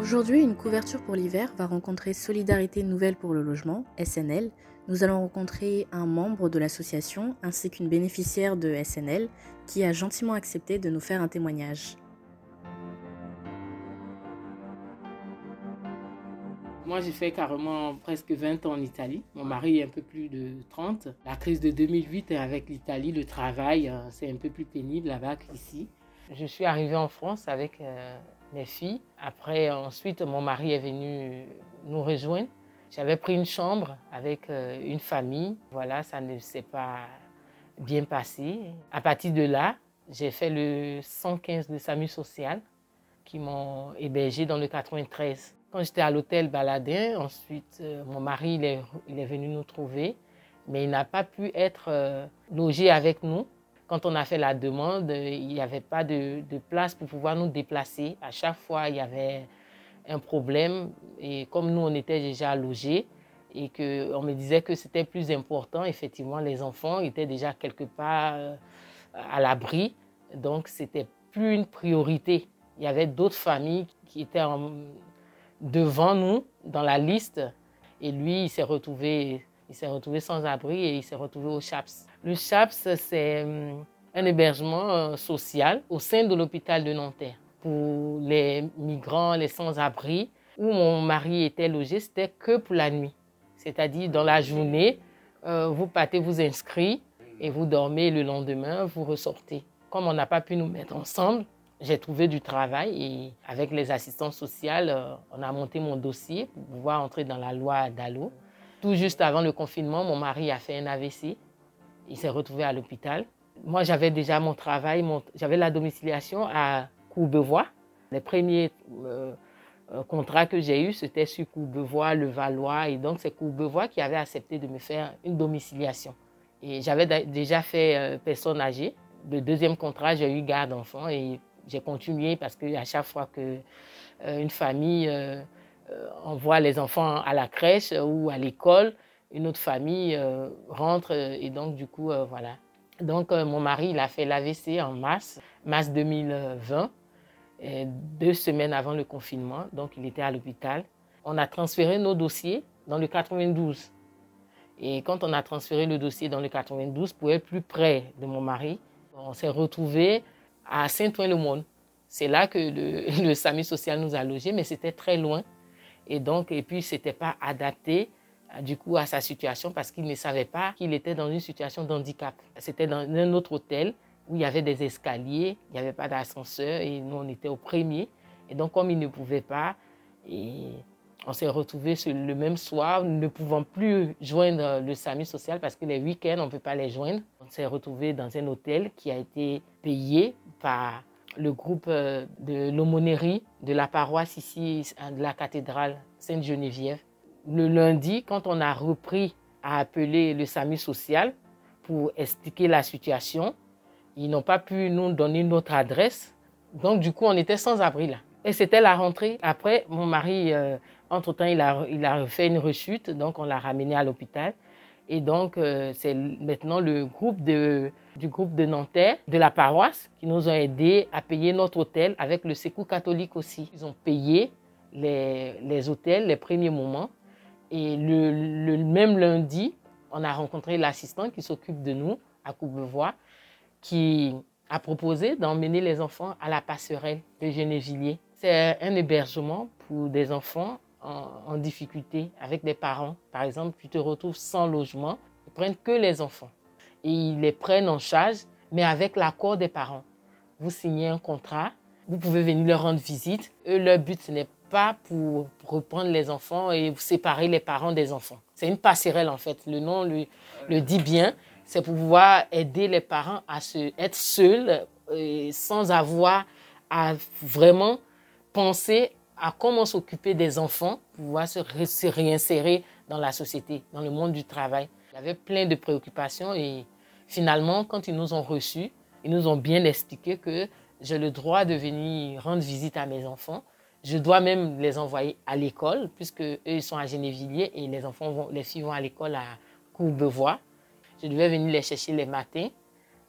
Aujourd'hui, une couverture pour l'hiver va rencontrer Solidarité Nouvelle pour le Logement, SNL. Nous allons rencontrer un membre de l'association ainsi qu'une bénéficiaire de SNL qui a gentiment accepté de nous faire un témoignage. Moi, j'ai fait carrément presque 20 ans en Italie. Mon mari est un peu plus de 30. La crise de 2008 avec l'Italie, le travail, euh, c'est un peu plus pénible là-bas qu'ici. Je suis arrivée en France avec euh, mes filles. Après, ensuite, mon mari est venu nous rejoindre. J'avais pris une chambre avec euh, une famille. Voilà, ça ne s'est pas bien passé. À partir de là, j'ai fait le 115 de SAMU social qui m'ont hébergé dans le 93. Quand j'étais à l'hôtel Baladin, ensuite, euh, mon mari il est, venu nous trouver, mais il n'a pas pu être euh, logé avec nous. Quand on a fait la demande, il n'y avait pas de, place pour pouvoir nous déplacer. À chaque fois, il y avait un problème. Et comme nous, on était déjà logés et qu'on me disait que c'était plus important, effectivement, les enfants étaient déjà quelque part euh, à l'abri. Donc, c'était plus une priorité. Il y avait d'autres familles qui étaient en, devant nous dans la liste. Et lui, il s'est retrouvé, il s'est retrouvé sans abri et il s'est retrouvé au CHAPS. Le CHAPS, c'est hum, un hébergement euh, social au sein de l'hôpital de Nanterre pour les migrants, les sans-abri. Où mon mari était logé, c'était que pour la nuit. C'est-à-dire, dans la journée, euh, vous partez vous inscrire et vous dormez le lendemain, vous ressortez. Comme on n'a pas pu nous mettre ensemble, j'ai trouvé du travail et avec les assistants sociales, euh, on a monté mon dossier pour pouvoir entrer dans la loi DALO. Tout juste avant le confinement, mon mari a fait un AVC. Il s'est retrouvé à l'hôpital. Moi, j'avais déjà mon travail, j'avais la domiciliation à Courbevoie. Les premiers euh, euh, contrats que j'ai eus, c'était sur Courbevoie, le Valois. Et donc, c'est Courbevoie qui avait accepté de me faire une domiciliation. Et j'avais déjà fait personne âgée. Le deuxième contrat, j'ai eu garde d'enfants et j'ai continué parce qu'à chaque fois qu'une euh, famille euh, euh, envoie les enfants à la crèche ou à l'école, une autre famille rentre et donc du coup, voilà. Donc mon mari, il a fait l'AVC en mars, mars 2020, deux semaines avant le confinement, donc il était à l'hôpital. On a transféré nos dossiers dans le 92. Et quand on a transféré le dossier dans le 92 pour être plus près de mon mari, on s'est retrouvé à Saint-Ouen-le-Monde. C'est là que le, le, social nous a logés, mais c'était très loin. Et donc, et puis, c'était pas adapté euh, du coup à sa situation parce qu'il ne savait pas qu'il était dans une situation d'handicap. C'était dans un autre hôtel où il y avait des escaliers, il n'y avait pas d'ascenseur et nous, on était au premier. Et donc, comme il ne pouvait pas, on s'est retrouvés le même soir, ne pouvant plus joindre le SAMI social parce que les week-ends, on ne peut pas les joindre. On s'est retrouvés dans un hôtel qui a été payé par le groupe euh, de l'aumônerie de la paroisse ici, de la cathédrale Sainte-Geneviève. Le lundi, quand on a repris à appeler le SAMU social pour expliquer la situation, ils n'ont pas pu nous donner notre adresse. Donc, du coup, on était sans abri là. Et c'était la rentrée. Après, mon mari, euh, entre-temps, il a, il a fait une rechute, donc on l'a ramené à l'hôpital. Et donc, euh, c'est maintenant le groupe de, du groupe de Nanterre, de la paroisse, qui nous ont aidés à payer notre hôtel avec le Secours catholique aussi. Ils ont payé les, les hôtels les premiers moments. Et le, même lundi, on a rencontré l'assistant qui s'occupe de nous à Courbevoie, qui a proposé d'emmener les enfants à la passerelle de Genevilliers. C'est un hébergement pour des enfants en, difficulté avec des parents. Par exemple, tu te retrouves sans logement, ils prennent que les enfants. Et ils les prennent en charge, mais avec l'accord des parents. Vous signez un contrat, vous pouvez venir leur rendre visite. Eux, leur but, ce n'est pas pour reprendre les enfants et séparer les parents des enfants. C'est une passerelle en fait. Le nom le, le dit bien. C'est pour pouvoir aider les parents à se, être seuls euh, sans avoir à vraiment penser à comment s'occuper des enfants pour pouvoir se, se, réinsérer dans la société, dans le monde du travail. Il avait plein de préoccupations et finalement, quand ils nous ont reçus, ils nous ont bien expliqué que j'ai le droit de venir rendre visite à mes enfants. Je dois même les envoyer à l'école, puisque eux, sont à Genevilliers et les enfants vont, les filles vont à l'école à Courbevoie. Je devais venir les chercher les matins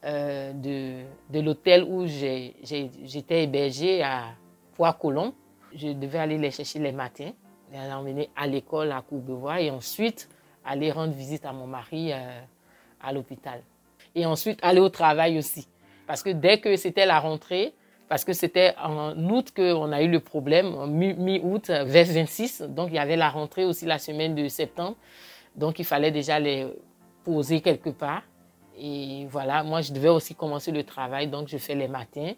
euh, de, de l'hôtel où j'étais hébergée à Poix-Colomb Je devais aller les chercher les matins, les emmener à l'école à Courbevoie et ensuite aller rendre visite à mon mari euh, à l'hôpital. Et ensuite aller au travail aussi. Parce que dès que c'était la rentrée, parce que c'était en août qu'on a eu le problème, mi-août, vers 26, donc il y avait la rentrée aussi la semaine de septembre, donc il fallait déjà les poser quelque part. Et voilà, moi je devais aussi commencer le travail, donc je fais les matins.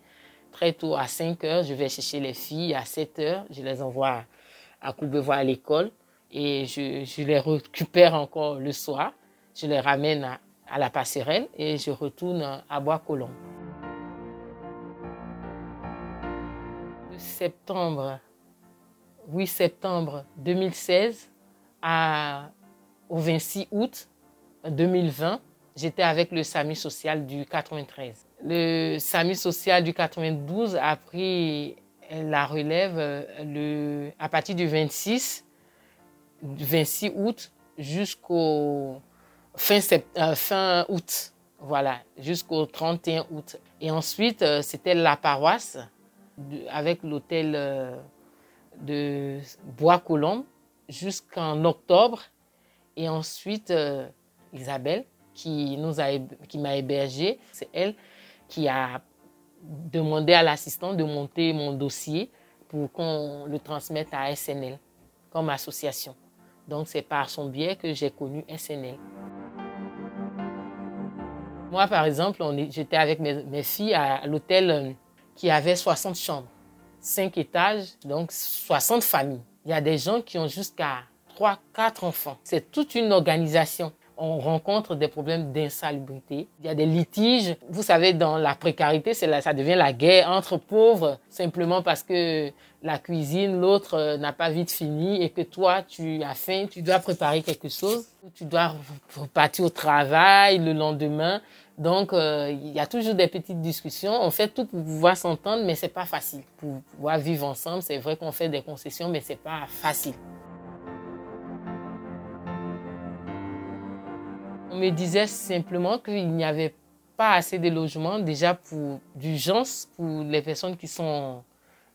Très tôt, à 5 heures, je vais chercher les filles. À 7 heures, je les envoie à Courbevoie à l'école et je, les récupère encore le soir. Je les ramène à, à la passerelle et je retourne à Bois-Colombes. Septembre, 8 septembre 2016 à, au 26 août 2020, j'étais avec le SAMU social du 93. Le SAMU social du 92 a pris la relève le, à partir du 26, 26 août jusqu'au fin, euh, fin août. Voilà, jusqu'au 31 août. Et ensuite, euh, c'était la paroisse avec l'hôtel euh, de Bois-Colombes jusqu'en octobre. Et ensuite, Isabelle, qui nous a, qui m'a hébergé, c'est elle qui a demandé à l'assistant de monter mon dossier pour qu'on le transmette à SNL comme association. Donc c'est par son biais que j'ai connu SNL. Moi, par exemple, j'étais avec mes, mes, filles à l'hôtel euh, qui avait 60 chambres, 5 étages, donc 60 familles. Il y a des gens qui ont jusqu'à 3, 4 enfants. C'est toute une organisation on rencontre des problèmes d'insalubrité. Il y a des litiges. Vous savez, dans la précarité, c'est ça devient la guerre entre pauvres, simplement parce que la cuisine, l'autre euh, n'a pas vite fini et que toi, tu as faim, tu dois préparer quelque chose, tu dois repartir au travail le lendemain. Donc, euh, il y a toujours des petites discussions. On fait tout pour pouvoir s'entendre, mais c'est pas facile. Pour pouvoir vivre ensemble, c'est vrai qu'on fait des concessions, mais c'est pas facile. On me disait simplement qu'il n'y avait pas assez de logements déjà pour d'urgence pour les personnes qui sont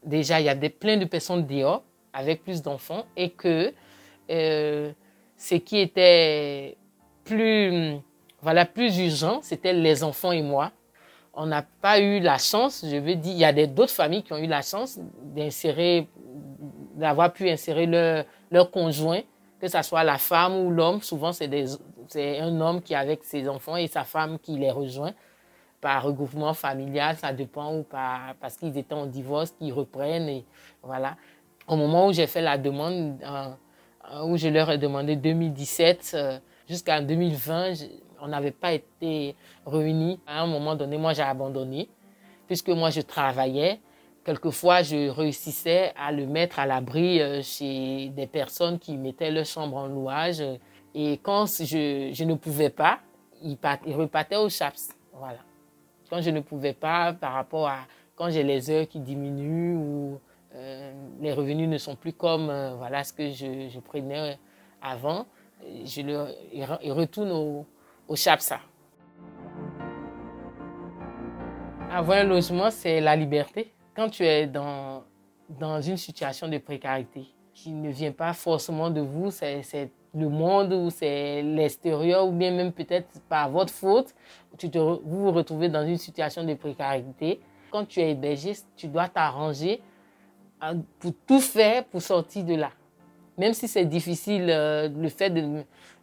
déjà il y a des, plein de personnes dehors avec plus d'enfants et que euh, ce qui était plus voilà plus urgent c'était les enfants et moi on n'a pas eu la chance je veux dire il y a d'autres familles qui ont eu la chance d'insérer d'avoir pu insérer leur, conjoint que ce soit la femme ou l'homme souvent c'est un homme qui est avec ses enfants et sa femme qui les rejoint par regroupement familial, ça dépend ou pas, parce qu'ils étaient en divorce, qu'ils reprennent et voilà. Au moment où j'ai fait la demande, où je leur ai demandé 2017 euh, jusqu'en 2020, on n'avait pas été réunis. À un moment donné, moi j'ai abandonné, puisque moi je travaillais. Quelquefois, je réussissais à le mettre à l'abri euh, chez des personnes qui mettaient leur chambre en louage et quand je, je ne pouvais pas, il, repartait au CHAPS. Voilà. Quand je ne pouvais pas, par rapport à quand j'ai les heures qui diminuent ou euh, les revenus ne sont plus comme euh, voilà ce que je, prenais avant, je le, il retourne au, au CHAPSA. Avoir un logement, c'est la liberté. Quand tu es dans, dans une situation de précarité qui ne vient pas forcément de vous, c'est le monde ou c'est l'extérieur ou bien même peut-être par votre faute, tu te, vous vous retrouvez dans une situation de précarité. Quand tu es hébergé, tu dois t'arranger hein, pour tout faire pour sortir de là. Même si c'est difficile, euh, le fait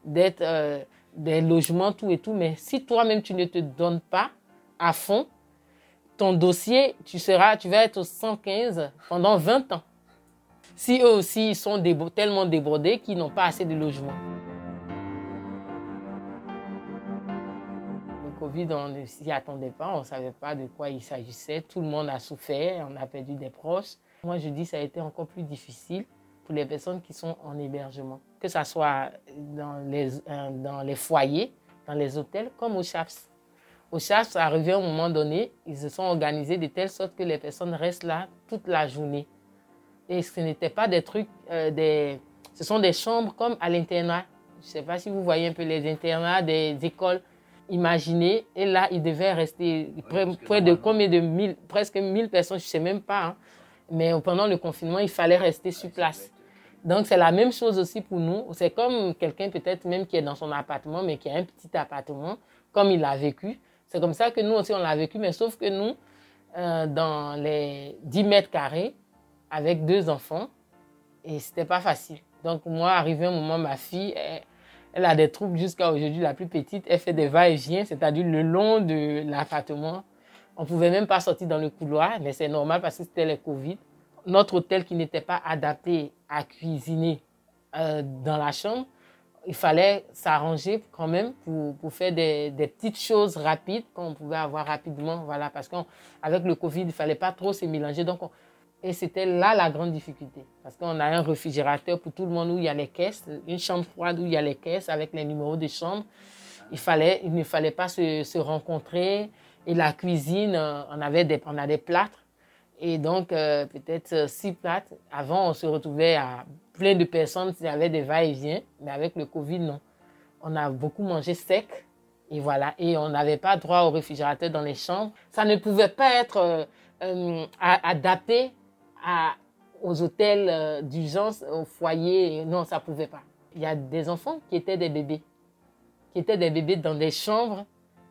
d'être euh, des logements, tout et tout, mais si toi-même tu ne te donnes pas à fond, ton dossier, tu, seras, tu vas être au 115 pendant 20 ans si eux aussi sont tellement débordés qu'ils n'ont pas assez de logements. Le Covid, on ne s'y attendait pas, on ne savait pas de quoi il s'agissait. Tout le monde a souffert, on a perdu des proches. Moi, je dis ça a été encore plus difficile pour les personnes qui sont en hébergement, que ce soit dans les, euh, dans les foyers, dans les hôtels, comme au CHAPS. Au CHAPS, arrivé à un moment donné, ils se sont organisés de telle sorte que les personnes restent là toute la journée. Et ce n'était pas des trucs, euh, des... ce sont des chambres comme à l'internat. Je ne sais pas si vous voyez un peu les internats des écoles. Imaginez, et là, il devait rester près, de combien de mille, presque mille personnes, je ne sais même pas. Hein. Mais pendant le confinement, il fallait rester sur place. Donc, c'est la même chose aussi pour nous. C'est comme quelqu'un peut-être même qui est dans son appartement, mais qui a un petit appartement, comme il l'a vécu. C'est comme ça que nous aussi, on l'a vécu, mais sauf que nous, euh, dans les 10 mètres carrés, avec deux enfants, et c'était pas facile. Donc, moi, arrivé un moment, ma fille, elle, a des troubles jusqu'à aujourd'hui. La plus petite, elle fait des va-et-vient, c'est-à-dire le long de l'appartement. On pouvait même pas sortir dans le couloir, mais c'est normal parce que c'était le Covid. Notre hôtel qui n'était pas adapté à cuisiner euh, dans la chambre, il fallait s'arranger quand même pour, faire des, petites choses rapides qu'on pouvait avoir rapidement. Voilà, parce qu'avec le Covid, il ne fallait pas trop se mélanger. Donc, et c'était là la grande difficulté. Parce qu'on a un réfrigérateur pour tout le monde où il y a les caisses, une chambre froide où il y a les caisses avec les numéros de chambre. Il, fallait, il ne fallait pas se, rencontrer. Et la cuisine, euh, on avait on a des plâtres. Et donc, euh, peut-être euh, six plâtres. Avant, on se retrouvait à plein de personnes qui avaient des va-et-vient. Mais avec le Covid, non. On a beaucoup mangé sec. Et voilà. Et on n'avait pas droit au réfrigérateur dans les chambres. Ça ne pouvait pas être adapté à, aux hôtels d'urgence, au foyer. Non, ça ne pouvait pas. Il y a des enfants qui étaient des bébés. Qui étaient des bébés dans des chambres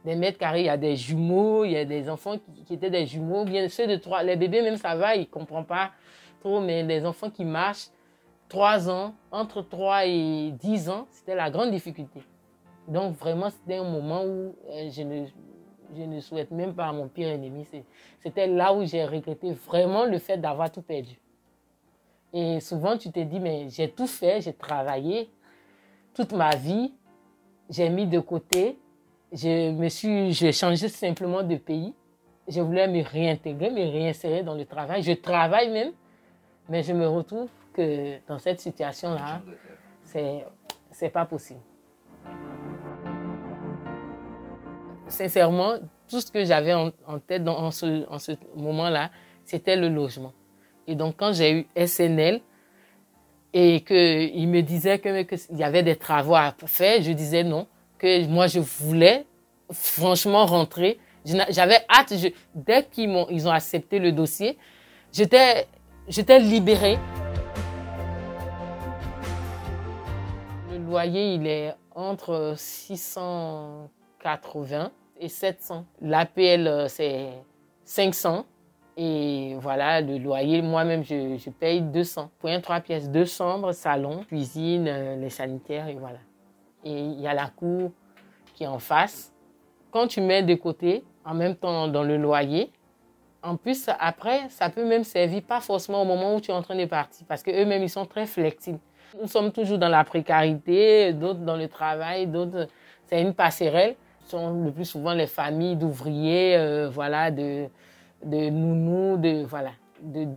des mètres carrés, il y a des jumeaux, il y a des enfants qui, étaient des jumeaux, bien ceux de trois, les bébés même ça va, ils ne comprennent pas trop, mais les enfants qui marchent, trois ans, entre 3 et 10 ans, c'était la grande difficulté. Donc vraiment, c'était un moment où euh, je, ne, je ne souhaite même pas à mon pire ennemi. C'était là où j'ai regretté vraiment le fait d'avoir tout perdu. Et souvent, tu te dis, mais j'ai tout fait, j'ai travaillé toute ma vie, j'ai mis de côté, je me suis, j'ai changé simplement de pays. Je voulais me réintégrer, me réinsérer dans le travail. Je travaille même, mais je me retrouve que dans cette situation-là, c'est, c'est pas possible. Sincèrement, tout ce que j'avais en, tête dans, en ce, en ce moment-là, c'était le logement. Et donc, quand j'ai eu SNL et qu'il me disait qu'il y avait des travaux à faire, je disais non que moi je voulais franchement rentrer. J'avais hâte, dès qu'ils ont, ils ont accepté le dossier, j'étais, j'étais libérée. Le loyer, il est entre 680 et 700. L'APL, euh, c'est 500. Et voilà, le loyer, moi-même, je, je paye 200. Pour un trois pièces, deux chambres, salon, cuisine, euh, les sanitaires, et voilà et il y a la cour qui est en face. Quand tu mets de côté, en même temps dans le loyer, en plus, après, ça peut même servir pas forcément au moment où tu es en train de partir, parce qu'eux-mêmes, ils sont très flexibles. Nous sommes toujours dans la précarité, d'autres dans le travail, d'autres, c'est une passerelle. Ce sont le plus souvent les familles d'ouvriers, euh, voilà, de, de nounous, de, voilà, de,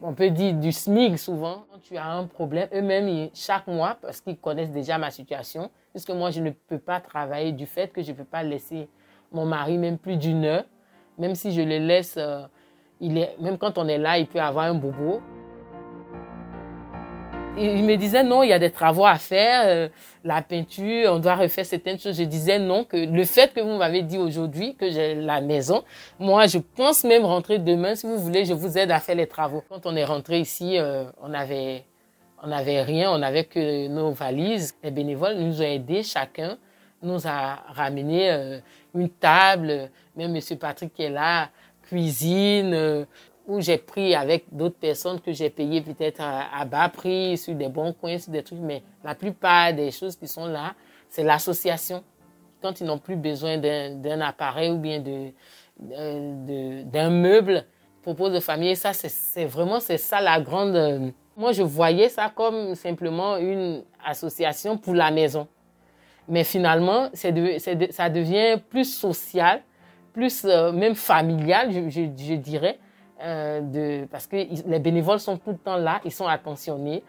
on peut dire du SMIG souvent. Quand tu as un problème, eux-mêmes, chaque mois, parce qu'ils connaissent déjà ma situation, puisque moi, je ne peux pas travailler du fait que je ne peux pas laisser mon mari même plus d'une heure. Même si je le laisse, euh, il est, même quand on est là, il peut avoir un bobo il me disait non, il y a des travaux à faire, euh, la peinture, on doit refaire certaines choses. Je disais non, que le fait que vous m'avez dit aujourd'hui que j'ai la maison, moi je pense même rentrer demain. Si vous voulez, je vous aide à faire les travaux. Quand on est rentré ici, euh, on avait on n'avait rien, on n'avait que nos valises. Les bénévoles nous ont aidés, chacun nous a ramené euh, une table, même Monsieur Patrick qui est là, cuisine où j'ai pris avec d'autres personnes que j'ai payé peut-être à, bas prix, sur des bons coins, sur des trucs, mais la plupart des choses qui sont là, c'est l'association. Quand ils n'ont plus besoin d'un appareil ou bien d'un meuble, propose de famille, ça, c'est vraiment, c'est ça la grande... Moi, je voyais ça comme simplement une association pour la maison. Mais finalement, ça devient plus social, plus euh, même familial, je dirais, euh, parce que les bénévoles sont tout le temps là, ils sont attentionnés.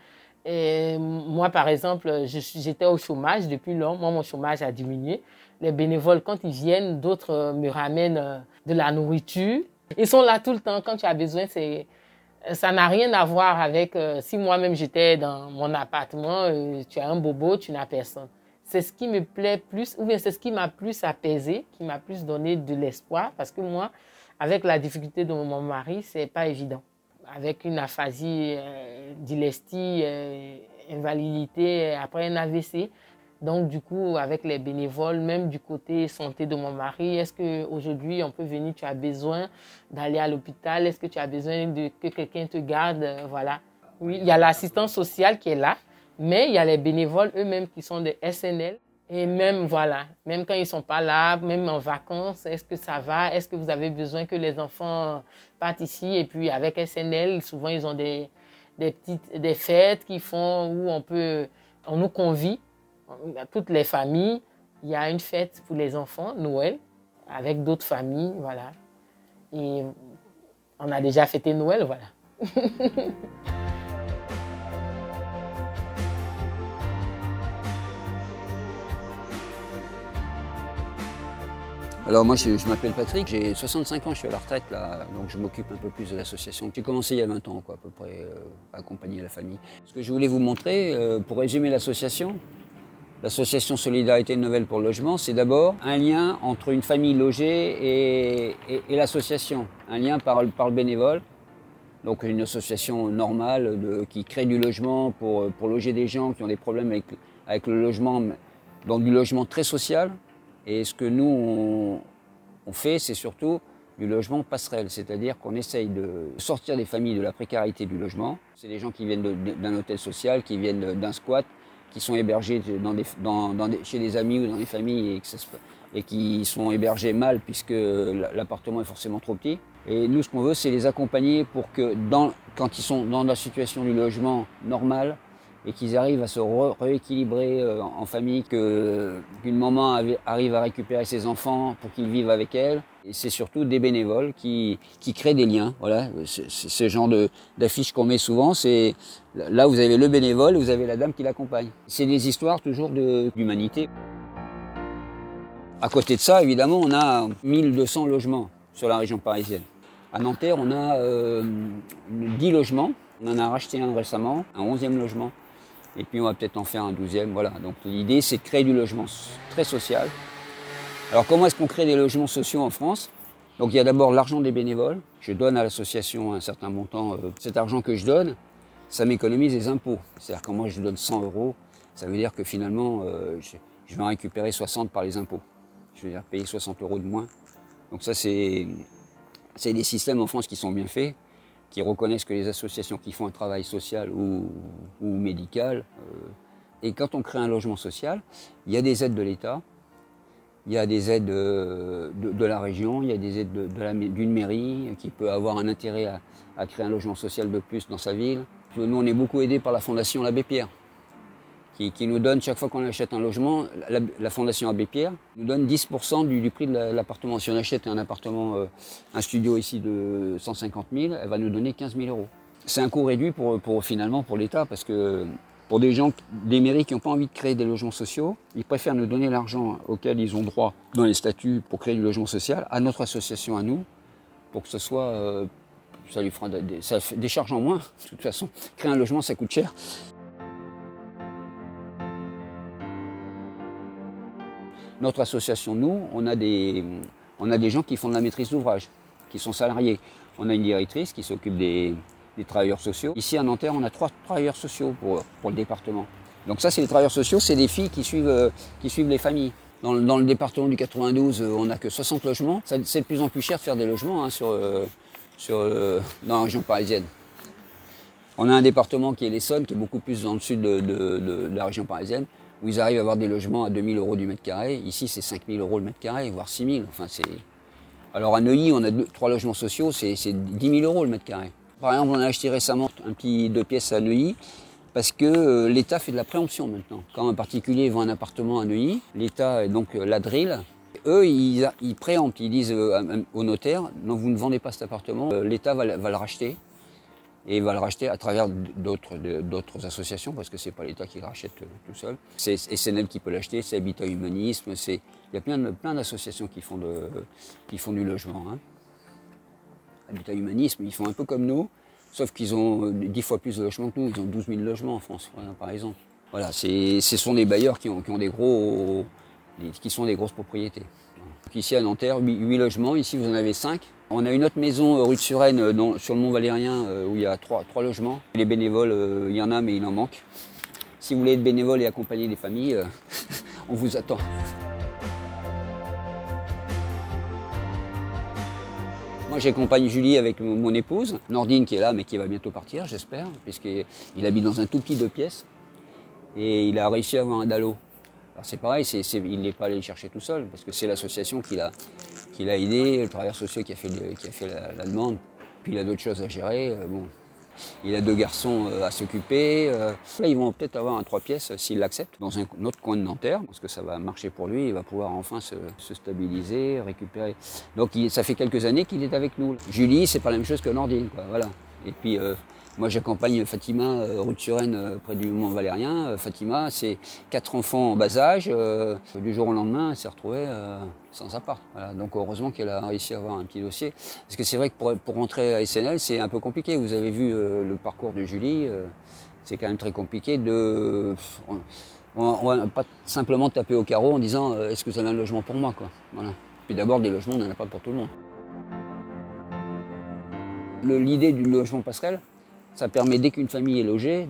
Moi, par exemple, j'étais au chômage depuis longtemps. Moi, mon chômage a diminué. Les bénévoles, quand ils viennent, d'autres euh, me ramènent de la nourriture. Ils sont là tout le temps. Quand tu as besoin, c'est, ça n'a rien à voir avec si moi-même j'étais dans mon appartement, tu as un bobo, tu n'as personne. C'est ce qui me plaît plus, ou bien c'est ce qui m'a plus apaisé, qui m'a plus donné de l'espoir, parce que moi, avec la difficulté de mon mari, c'est pas évident. avec une aphasie euh, euh, invalidité après un AVC. Donc, du coup, avec les bénévoles, même du côté santé de mon mari, est-ce qu'aujourd'hui, on peut venir, tu as besoin d'aller à l'hôpital, est-ce que tu as besoin de, que quelqu'un te garde, euh, voilà. Oui, il y a l'assistance sociale qui est là, mais il y a les bénévoles eux-mêmes qui sont des SNL. Et même, voilà, même quand ils sont pas là, même en vacances, est-ce que ça va? Est-ce que vous avez besoin que les enfants partent ici? Et puis avec SNL, souvent ils ont des, des petites des fêtes qu'ils font où on peut, on nous convie, toutes les familles. Il y a une fête pour les enfants, Noël, avec d'autres familles, voilà. Et on a déjà fêté Noël, voilà. Alors moi je, m'appelle Patrick, j'ai 65 ans, je suis à la retraite là, donc je m'occupe un peu plus de l'association. J'ai commencé il y a 20 ans quoi, à peu près, euh, à accompagner la famille. Ce que je voulais vous montrer, euh, pour résumer l'association, l'association Solidarité Nouvelle pour le Logement, c'est d'abord un lien entre une famille logée et, l'association, un lien par, le bénévole. Donc une association normale qui crée du logement pour, loger des gens qui ont des problèmes avec, avec le logement, donc du logement très social, et ce que nous, on, fait, c'est surtout du logement passerelle, c'est-à-dire qu'on essaye de sortir des familles de la précarité du logement. C'est des gens qui viennent d'un hôtel social, qui viennent d'un squat, qui sont hébergés chez des amis ou dans des familles et, qui sont hébergés mal puisque l'appartement est forcément trop petit. Et nous, ce qu'on veut, c'est les accompagner pour que quand ils sont dans la situation du logement normal, et qu'ils arrivent à se rééquilibrer euh, en famille, qu'une maman arrive à récupérer ses enfants pour qu'ils vivent avec elle. C'est surtout des bénévoles qui, qui créent des liens. Voilà, c'est ce genre d'affiches qu'on met souvent. C'est là vous avez le bénévole, vous avez la dame qui l'accompagne. C'est des histoires toujours d'humanité. À côté de ça, évidemment, on a 1200 logements sur la région parisienne. À Nanterre, on a euh, 10 logements. On en a racheté un récemment, un 11e logement et puis on va peut-être en faire un douzième. Voilà. Donc l'idée, c'est de créer du logement très social. Alors comment est-ce qu'on crée des logements sociaux en France? Donc il y a d'abord l'argent des bénévoles. Je donne à l'association un certain montant. Euh, cet argent que je donne, ça m'économise les impôts. C'est-à-dire que moi je donne 100 euros, ça veut dire que finalement euh, je, vais en récupérer 60 par les impôts. Je vais dire payer 60 euros de moins. Donc ça c'est des systèmes en France qui sont bien faits qui reconnaissent que les associations qui font un travail social ou, médical, euh, et quand on crée un logement social, il y a des aides de l'État, il y a des aides euh, de, la région, il y a des aides d'une mairie qui peut avoir un intérêt à, créer un logement social de plus dans sa ville. Nous, on est beaucoup aidés par la Fondation L'Abbé Pierre qui, nous donne, chaque fois qu'on achète un logement, la, Fondation Abbé Pierre nous donne 10% du, prix de l'appartement. Si on achète un appartement, euh, un studio ici de 150 000, elle va nous donner 15 000 euros. C'est un coût réduit pour finalement pour l'État parce que pour des gens, des mairies qui n'ont pas envie de créer des logements sociaux, ils préfèrent nous donner l'argent auquel ils ont droit dans les statuts pour créer du logement social à notre association à nous, pour que ce soit, euh, ça lui fera des, des charges en moins. De toute façon, créer un logement, ça coûte cher. Notre association, nous, on a des, on a des gens qui font de la maîtrise d'ouvrage, qui sont salariés. On a une directrice qui s'occupe des, travailleurs sociaux. Ici à Nanterre, on a trois travailleurs sociaux pour, pour le département. Donc ça, c'est les travailleurs sociaux, c'est des filles qui suivent, euh, qui suivent les familles. Dans, le département du 92, euh, on n'a que 60 logements. C'est de plus en plus cher de faire des logements hein, sur, euh, sur, dans la région parisienne. On a un département qui est l'Essonne, qui est beaucoup plus dans le sud de la région parisienne où ils arrivent à avoir des logements à 2000 euros du mètre carré. Ici, c'est 5000 euros le mètre carré, voire 6000. Enfin. Alors à Neuilly, on a trois logements sociaux, c'est, 10 000 euros le mètre carré. Par exemple, on a acheté récemment un petit deux pièces à Neuilly parce que euh, l'État fait de la préemption maintenant. Quand un particulier vend un appartement à Neuilly, l'État, donc euh, la drill, eux, ils, préemptent, ils disent euh, au notaire, non, vous ne vendez pas cet appartement, l'État va, le racheter et il va le racheter à travers d'autres associations, parce que ce n'est pas l'État qui le rachète tout seul. C'est SNL qui peut l'acheter, c'est Habitat Humanisme, il y a plein, plein d'associations qui, font qui font du logement. Hein. Habitat Humanisme, ils font un peu comme nous, sauf qu'ils ont euh, dix fois plus de logements que nous, ils ont 12 000 logements en France, par exemple. Voilà, ce sont des bailleurs qui ont, des gros, qui sont des grosses propriétés. ici à Nanterre, 8, logements, ici vous en avez 5, On a une autre maison rue de Suresnes sur le Mont Valérien où il y a trois, trois logements. Les bénévoles, il y en a mais il en manque. Si vous voulez être bénévole et accompagner les familles, on vous attend. J'accompagne Julie avec mon épouse, Nordine qui est là, mais qui va bientôt partir, j'espère, puisqu'il habite dans un tout petit deux pièces. Et il a réussi à avoir un dallo. Alors c'est pareil, il n'est pas allé le chercher tout seul, parce que c'est l'association qui l'a, aidé, le travailleur social qui a fait, qui a fait la, demande. Puis il a d'autres choses à gérer. Euh, bon, il a deux garçons euh, à s'occuper. Euh. Là, ils vont peut-être avoir un trois pièces euh, s'il l'accepte dans un autre coin de Nanterre, parce que ça va marcher pour lui. Il va pouvoir enfin se, stabiliser, récupérer. Donc, ça fait quelques années qu'il est avec nous. Julie, c'est pas la même chose que Nordine, Voilà. Et puis, moi, j'accompagne Fatima, euh, route sur euh, près du Mont Valérien. Euh, Fatima, c'est quatre enfants en bas âge. du jour au lendemain, elle s'est retrouvée sans appart. Donc, heureusement qu'elle a réussi à avoir un petit dossier. Parce que c'est vrai que pour, rentrer à SNL, c'est un peu compliqué. Vous avez vu le parcours de Julie. c'est quand même très compliqué de. On ne va pas simplement taper au carreau en disant est-ce que vous avez un logement pour moi quoi. Puis d'abord, des logements, on n'en a pas pour tout le monde. L'idée du logement passerelle, ça permet, dès qu'une famille est logée,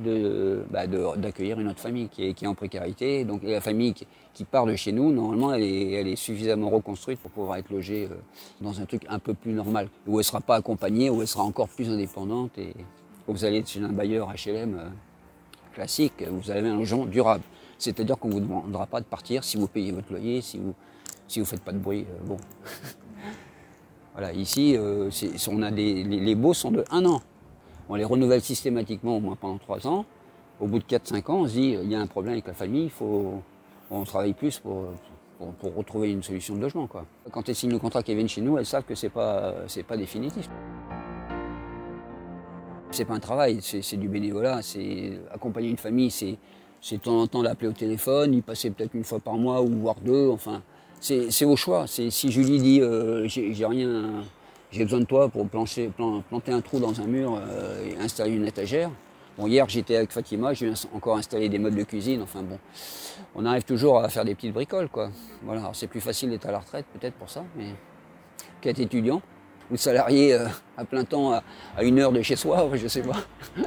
bah, d'accueillir une autre famille qui est, en précarité. Donc la famille qui, part de chez nous, normalement, elle est, suffisamment reconstruite pour pouvoir être logée euh, dans un truc un peu plus normal, où elle ne sera pas accompagnée, où elle sera encore plus indépendante. Et vous allez chez un bailleur HLM euh, classique, vous avez un logement durable. C'est-à-dire qu'on ne vous demandera pas de partir si vous payez votre loyer, si vous ne si vous faites pas de bruit. Euh, bon. voilà, ici, on a des, les, les baux sont de un an. On les renouvelle systématiquement au moins pendant trois ans. Au bout de 4-5 ans, on se dit il y a un problème avec la famille, il faut, on travaille plus pour, retrouver une solution de logement. Quand elles signent le contrat qu'elles viennent chez nous, elles savent que ce n'est pas, pas définitif. C'est pas un travail, c'est du bénévolat, c'est accompagner une famille, c'est de temps en temps l'appeler au téléphone, y passer peut-être une fois par mois ou voire deux, enfin, c'est au choix. Si Julie dit euh, j'ai rien, j'ai besoin de toi pour plancher, planter un trou dans un mur euh, et installer une étagère. Bon, hier j'étais avec Fatima, j'ai encore installé des modes de cuisine. Enfin bon, on arrive toujours à faire des petites bricoles, quoi. Voilà, c'est plus facile d'être à la retraite peut-être pour ça, mais qu'être étudiant ou salarié euh, à plein temps à, une heure de chez soi, je sais pas.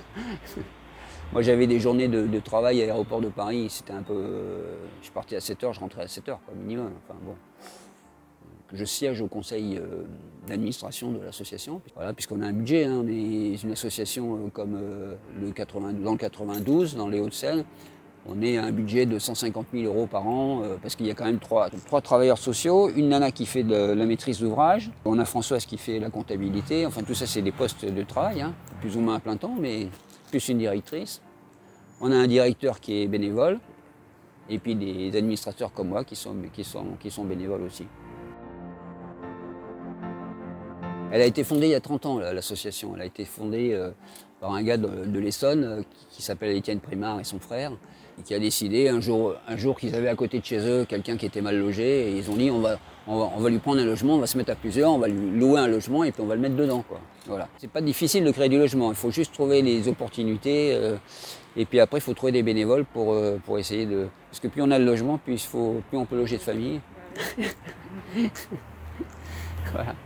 Moi j'avais des journées de, travail à l'aéroport de Paris, c'était un peu. Euh, je partais à 7h, je rentrais à 7h, quoi, minimum. Enfin bon je siège au conseil euh, d'administration de l'association, voilà, puisqu'on a un budget. Hein. on est une association euh, comme euh, le 80, dans le 92, dans les Hauts-de-Seine. On est à un budget de 150 000 euros par an, parce qu'il y a quand même trois, travailleurs sociaux, une nana qui fait de la maîtrise d'ouvrage, on a Françoise qui fait la comptabilité, enfin tout ça c'est des postes de travail, hein, plus ou moins à plein temps, mais plus une directrice. On a un directeur qui est bénévole, et puis des administrateurs comme moi qui sont bénévoles aussi. Elle a été fondée il y a 30 ans, l'association. Elle a été fondée euh, par un gars de, l'Essonne euh, qui, s'appelle Étienne Primard et son frère, et qui a décidé un jour, un jour qu'ils avaient à côté de chez eux quelqu'un qui était mal logé, et ils ont dit on va, on va, lui prendre un logement, on va se mettre à plusieurs, on va lui louer un logement et puis on va le mettre dedans. Quoi. Voilà. C'est pas difficile de créer du logement, il faut juste trouver les opportunités. Euh, et puis après, il faut trouver des bénévoles pour, pour essayer de. Parce que plus on a le logement, plus, il faut, plus on peut loger de famille. voilà.